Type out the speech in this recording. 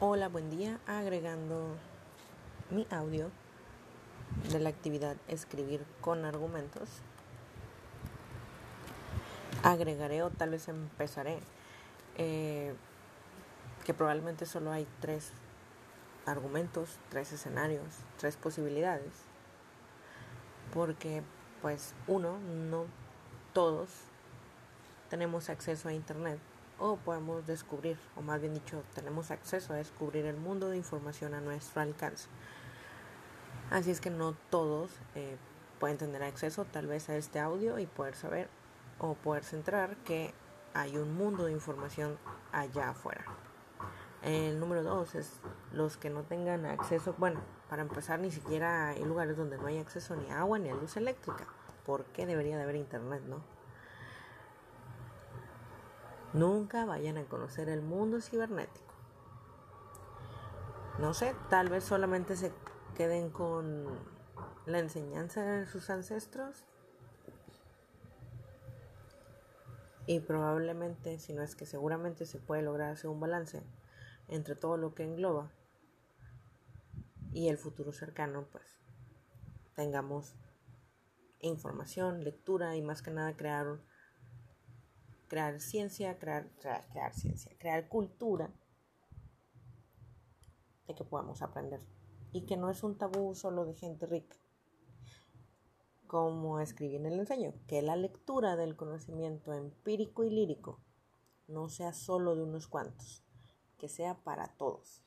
Hola, buen día. Agregando mi audio de la actividad escribir con argumentos. Agregaré o tal vez empezaré eh, que probablemente solo hay tres argumentos, tres escenarios, tres posibilidades. Porque pues uno, no todos tenemos acceso a internet o podemos descubrir, o más bien dicho, tenemos acceso a descubrir el mundo de información a nuestro alcance. Así es que no todos eh, pueden tener acceso tal vez a este audio y poder saber o poder centrar que hay un mundo de información allá afuera. El número dos es los que no tengan acceso, bueno, para empezar ni siquiera hay lugares donde no hay acceso ni a agua ni a luz eléctrica. ¿Por qué debería de haber internet, no? Nunca vayan a conocer el mundo cibernético. No sé, tal vez solamente se queden con la enseñanza de sus ancestros. Y probablemente, si no es que seguramente se puede lograr hacer un balance entre todo lo que engloba y el futuro cercano, pues tengamos información, lectura y más que nada crear crear ciencia, crear, crear, ciencia, crear cultura de que podamos aprender y que no es un tabú solo de gente rica. Como escribí en el ensayo, que la lectura del conocimiento empírico y lírico no sea solo de unos cuantos, que sea para todos.